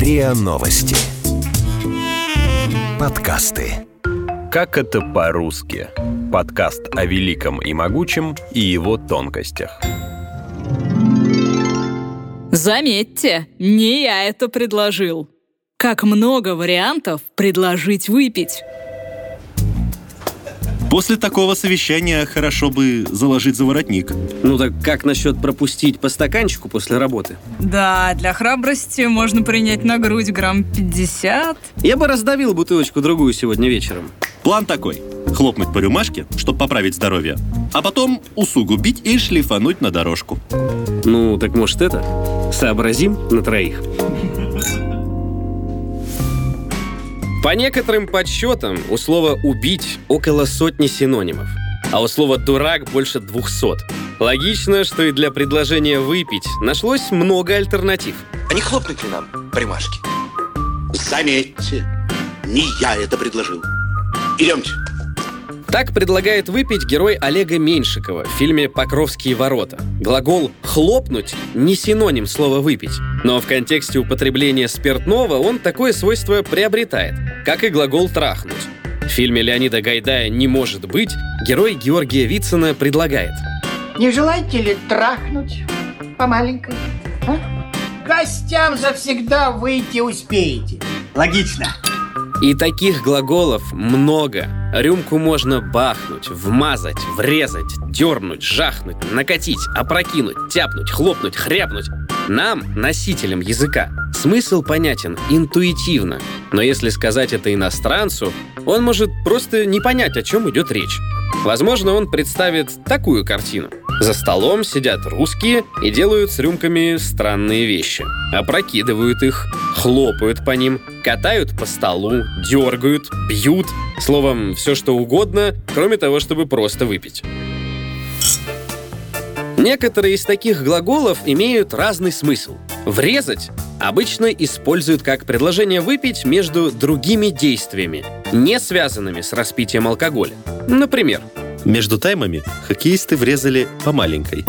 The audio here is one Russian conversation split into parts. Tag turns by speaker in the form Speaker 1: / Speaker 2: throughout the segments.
Speaker 1: РИА Новости. Подкасты.
Speaker 2: Как это по-русски? Подкаст о великом и могучем и его тонкостях.
Speaker 3: Заметьте, не я это предложил. Как много вариантов предложить выпить.
Speaker 4: После такого совещания хорошо бы заложить заворотник.
Speaker 5: Ну так как насчет пропустить по стаканчику после работы?
Speaker 3: Да, для храбрости можно принять на грудь грамм 50.
Speaker 5: Я бы раздавил бутылочку-другую сегодня вечером.
Speaker 4: План такой. Хлопнуть по рюмашке, чтобы поправить здоровье, а потом усугубить и шлифануть на дорожку.
Speaker 5: Ну, так может это? Сообразим на троих. По некоторым подсчетам у слова «убить» около сотни синонимов, а у слова «дурак» больше двухсот. Логично, что и для предложения «выпить» нашлось много альтернатив.
Speaker 6: А не хлопнуть ли нам по рюмашке? Заметьте, не я это предложил. Идемте.
Speaker 5: Так предлагает выпить герой Олега Меньшикова в фильме «Покровские ворота». Глагол «хлопнуть» не синоним слова «выпить», но в контексте употребления спиртного он такое свойство приобретает, как и глагол «трахнуть». В фильме Леонида Гайдая «Не может быть» герой Георгия Вицина предлагает
Speaker 7: Не желаете ли трахнуть по маленькой? А? Гостям завсегда выйти успеете. Логично.
Speaker 5: И таких глаголов много. Рюмку можно бахнуть, вмазать, врезать, дернуть, жахнуть, накатить, опрокинуть, тяпнуть, хлопнуть, хряпнуть. Нам, носителям языка, смысл понятен интуитивно. Но если сказать это иностранцу, он может просто не понять, о чем идет речь. Возможно, он представит такую картину. За столом сидят русские и делают с рюмками странные вещи. Опрокидывают их, хлопают по ним, катают по столу, дергают, бьют. Словом, все что угодно, кроме того, чтобы просто выпить. Некоторые из таких глаголов имеют разный смысл. Врезать обычно используют как предложение выпить между другими действиями, не связанными с распитием алкоголя. Например,
Speaker 4: Между таймами хоккеисты врезали по маленькой.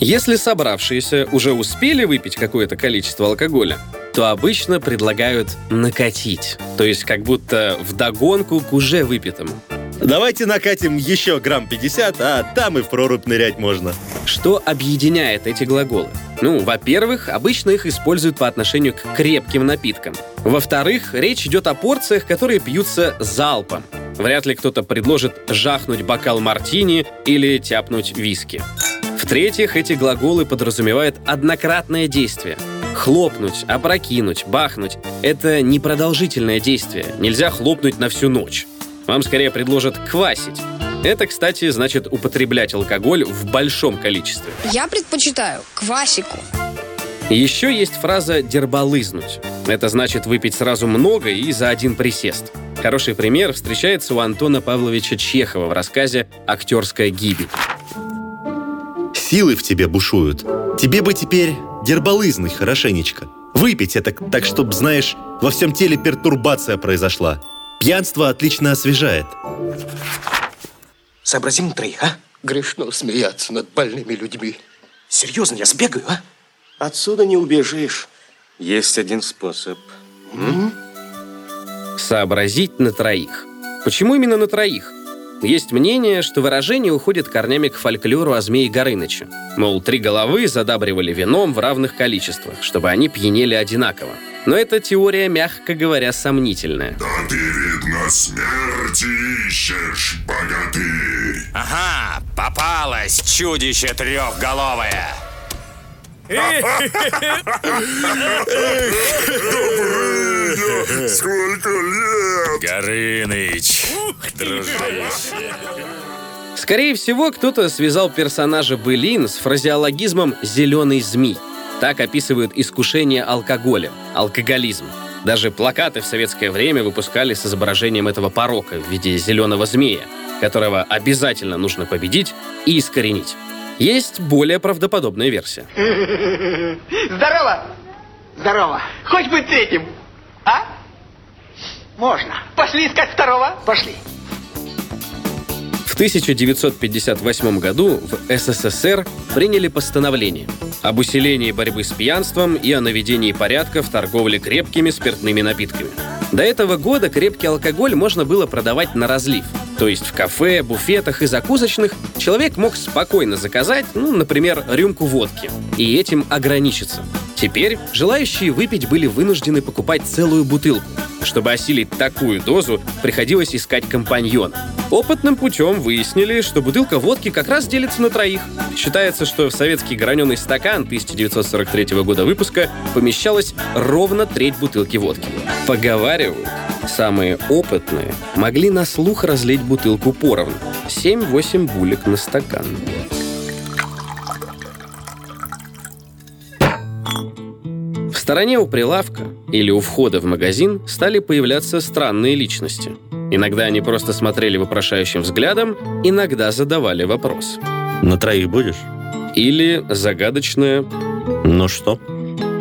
Speaker 5: если собравшиеся уже успели выпить какое-то количество алкоголя, то обычно предлагают накатить, то есть как будто вдогонку к уже выпитому.
Speaker 4: Давайте накатим еще грамм 50, а там и в прорубь нырять можно.
Speaker 5: Что объединяет эти глаголы? Ну, во-первых, обычно их используют по отношению к крепким напиткам. Во-вторых, речь идет о порциях, которые пьются залпом. Вряд ли кто-то предложит жахнуть бокал мартини или тяпнуть виски. В-третьих, эти глаголы подразумевают однократное действие. Хлопнуть, опрокинуть, бахнуть – это непродолжительное действие. Нельзя хлопнуть на всю ночь. Вам скорее предложат квасить. Это, кстати, значит употреблять алкоголь в большом количестве.
Speaker 8: Я предпочитаю квасику.
Speaker 5: Еще есть фраза «дербалызнуть». Это значит выпить сразу много и за один присест. Хороший пример встречается у Антона Павловича Чехова в рассказе «Актерская гибель».
Speaker 4: Силы в тебе бушуют. Тебе бы теперь дербалызнуть хорошенечко. Выпить это так, чтобы, знаешь, во всем теле пертурбация произошла. Пьянство отлично освежает.
Speaker 6: Сообразим на троих, а?
Speaker 9: Грешно смеяться над больными людьми.
Speaker 6: Серьезно, я сбегаю, а?
Speaker 9: Отсюда не убежишь. Есть один способ.
Speaker 5: Сообразить на троих. Почему именно на троих? Есть мнение, что выражение уходит корнями к фольклору о змее Горыныче. Мол, три головы задабривали вином в равных количествах, чтобы они пьянели одинаково. Но эта теория, мягко говоря, сомнительная.
Speaker 10: Да ты, видно, смерти ищешь, богатырь.
Speaker 11: Ага, попалось чудище трехголовое.
Speaker 10: Сколько лет?
Speaker 11: Горыныч, дружище.
Speaker 5: Скорее всего, кто-то связал персонажа Былин с фразеологизмом «зеленый змей». Так описывают искушение алкоголем, алкоголизм. Даже плакаты в советское время выпускали с изображением этого порока в виде зеленого змея, которого обязательно нужно победить и искоренить. Есть более правдоподобная версия.
Speaker 7: Здорово! Здорово! Хоть быть третьим, а? Можно. Пошли искать второго. Пошли.
Speaker 5: В 1958 году в СССР приняли постановление об усилении борьбы с пьянством и о наведении порядка в торговле крепкими спиртными напитками. До этого года крепкий алкоголь можно было продавать на разлив. То есть в кафе, буфетах и закусочных человек мог спокойно заказать, ну, например, рюмку водки, и этим ограничиться. Теперь желающие выпить были вынуждены покупать целую бутылку. Чтобы осилить такую дозу, приходилось искать компаньона. Опытным путем выяснили, что бутылка водки как раз делится на троих. Считается, что в советский граненый стакан 1943 года выпуска помещалась ровно треть бутылки водки. Поговаривают, самые опытные могли на слух разлить бутылку поровну. 7-8 булек на стакан. В стороне у прилавка или у входа в магазин стали появляться странные личности. Иногда они просто смотрели вопрошающим взглядом, иногда задавали вопрос.
Speaker 4: На троих будешь?
Speaker 5: Или загадочное
Speaker 4: Ну что?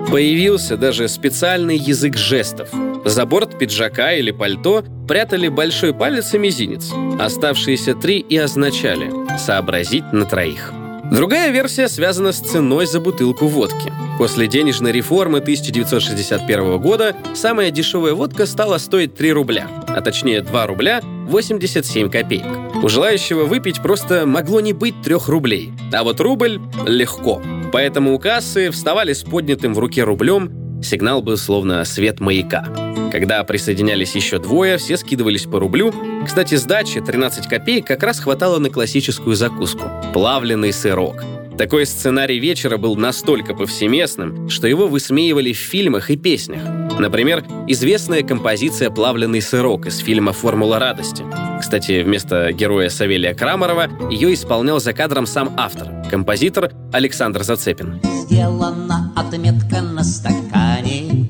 Speaker 5: Появился даже специальный язык жестов. За борт пиджака или пальто прятали большой палец и мизинец. Оставшиеся три и означали «сообразить на троих». Другая версия связана с ценой за бутылку водки. После денежной реформы 1961 года самая дешевая водка стала стоить 3 рубля, а точнее 2 рубля 87 копеек. У желающего выпить просто могло не быть 3 рублей, а вот рубль — легко. Поэтому у кассы вставали с поднятым в руке рублем, сигнал был словно свет маяка. Когда присоединялись еще двое, все скидывались по рублю. Кстати, сдачи 13 копеек как раз хватало на классическую закуску – плавленый сырок. Такой сценарий вечера был настолько повсеместным, что его высмеивали в фильмах и песнях. Например, известная композиция «Плавленый сырок» из фильма «Формула радости». Кстати, вместо героя Савелия Крамарова ее исполнял за кадром сам автор, композитор Александр Зацепин.
Speaker 1: Сделана отметка на стакане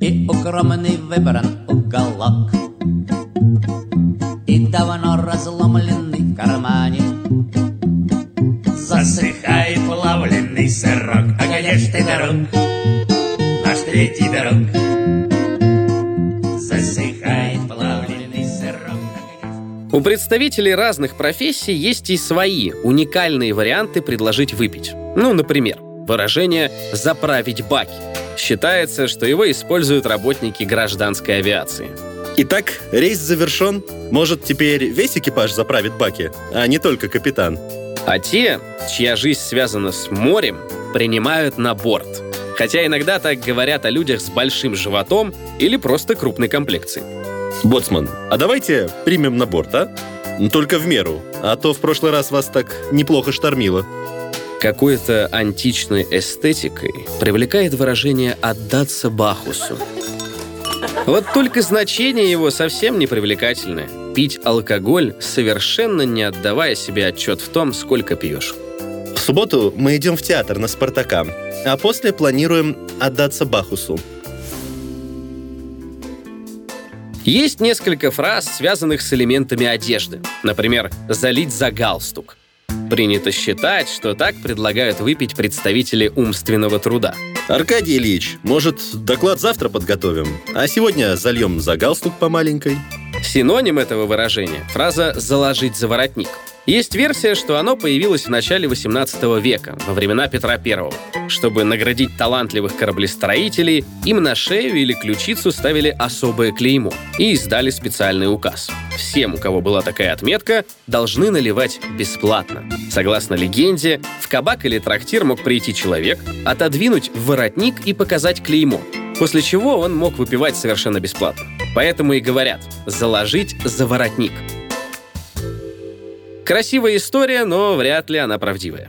Speaker 1: И укромный выбран уголок И давно разломленный в кармане Засыхает плавленый сырок А конечно ты, дорог, третий дорог Засыхает плавленый сырок
Speaker 5: У представителей разных профессий есть и свои уникальные варианты предложить выпить. Ну, например, выражение «заправить баки». Считается, что его используют работники гражданской авиации.
Speaker 4: Итак, рейс завершен. Может, теперь весь экипаж заправит баки, а не только капитан.
Speaker 5: А те, чья жизнь связана с морем, принимают на борт. Хотя иногда так говорят о людях с большим животом или просто крупной комплекцией.
Speaker 4: Боцман, а давайте примем на борт, а? Только в меру, а то в прошлый раз вас так неплохо штормило.
Speaker 5: Какой-то античной эстетикой привлекает выражение «отдаться Бахусу». Вот только значение его совсем не привлекательное. Пить алкоголь, совершенно не отдавая себе отчет в том, сколько пьешь.
Speaker 4: Субботу мы идем в театр на «Спартака», а после планируем отдаться Бахусу.
Speaker 5: Есть несколько фраз, связанных с элементами одежды. Например, «залить за галстук». Принято считать, что так предлагают выпить представители умственного труда.
Speaker 4: Аркадий Ильич, может, доклад завтра подготовим, а сегодня зальем за галстук по маленькой?
Speaker 5: Синоним этого выражения – фраза «заложить за воротник». Есть версия, что оно появилось в начале 18 века, во времена Петра I. Чтобы наградить талантливых кораблестроителей, им на шею или ключицу ставили особое клеймо и издали специальный указ. Всем, у кого была такая отметка, должны наливать бесплатно. Согласно легенде, в кабак или трактир мог прийти человек, отодвинуть воротник и показать клеймо, после чего он мог выпивать совершенно бесплатно. Поэтому и говорят «заложить за воротник». Красивая история, но вряд ли она правдивая.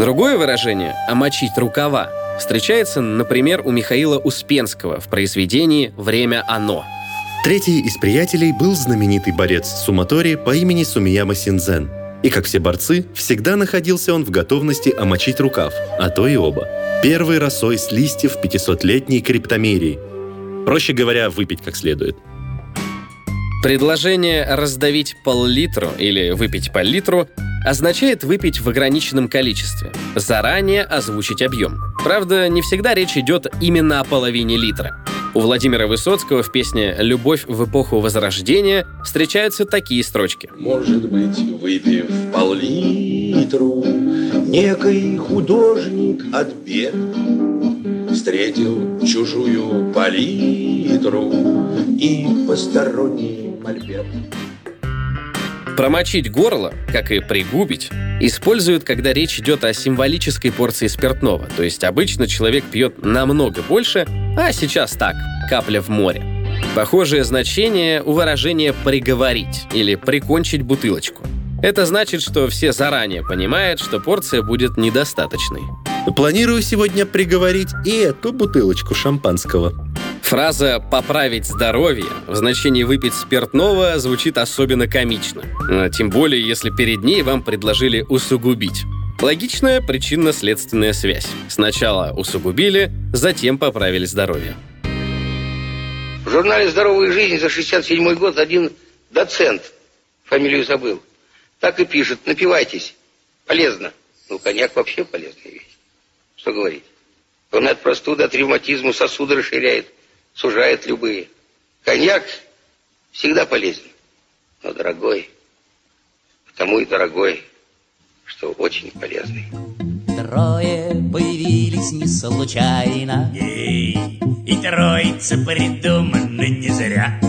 Speaker 5: Другое выражение «омочить рукава» встречается, например, у Михаила Успенского в произведении «Время оно».
Speaker 4: Третий из приятелей был знаменитый борец Суматори по имени Сумияма Синзен. И, как все борцы, всегда находился он в готовности омочить рукав, а то и оба. Первой росой с листьев 500-летней криптомерии. Проще говоря, выпить как следует.
Speaker 5: Предложение «раздавить пол-литру» или «выпить по литру» означает выпить в ограниченном количестве, заранее озвучить объем. Правда, не всегда речь идет именно о половине литра. У Владимира Высоцкого в песне «Любовь в эпоху Возрождения» встречаются такие строчки.
Speaker 12: Может быть, выпив пол-литру, некий художник от бед встретил чужую палитру и посторонний мольберт.
Speaker 5: Промочить горло, как и пригубить, используют, когда речь идет о символической порции спиртного. То есть обычно человек пьет намного больше, а сейчас так, капля в море. Похожее значение у выражения «приговорить» или «прикончить бутылочку». Это значит, что все заранее понимают, что порция будет недостаточной.
Speaker 4: Планирую сегодня приговорить и эту бутылочку шампанского.
Speaker 5: Фраза «поправить здоровье» в значении «выпить спиртного» звучит особенно комично. А Тем более, если перед ней вам предложили усугубить. Логичная причинно-следственная связь. Сначала усугубили, затем поправили здоровье.
Speaker 13: В журнале «Здоровая жизнь» за 67 год один доцент, фамилию забыл, так и пишет, напивайтесь, полезно. Ну, коньяк вообще полезная вещь. Что говорить? Он от простуды, от ревматизма сосуды расширяет, сужает любые. Коньяк всегда полезен, но дорогой. Потому и дорогой, что очень полезный.
Speaker 14: Трое появились не случайно.
Speaker 1: Ей, и троица придумана не зря.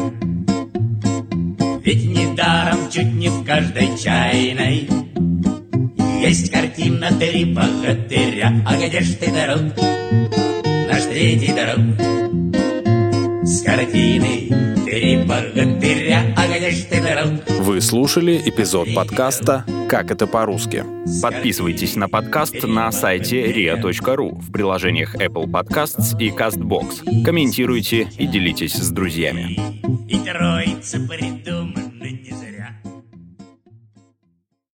Speaker 1: Ведь недаром чуть не в каждой чайной Есть картина «Три богатыря». А где ж ты, дорог, наш третий дорог? С картиной «Три богатыря». А где ж ты, дорог?
Speaker 15: Вы слушали эпизод подкаста «Как это по-русски». Подписывайтесь на подкаст на сайте ria.ru в приложениях Apple Podcasts и CastBox. Комментируйте и делитесь с друзьями.
Speaker 1: И троица придумана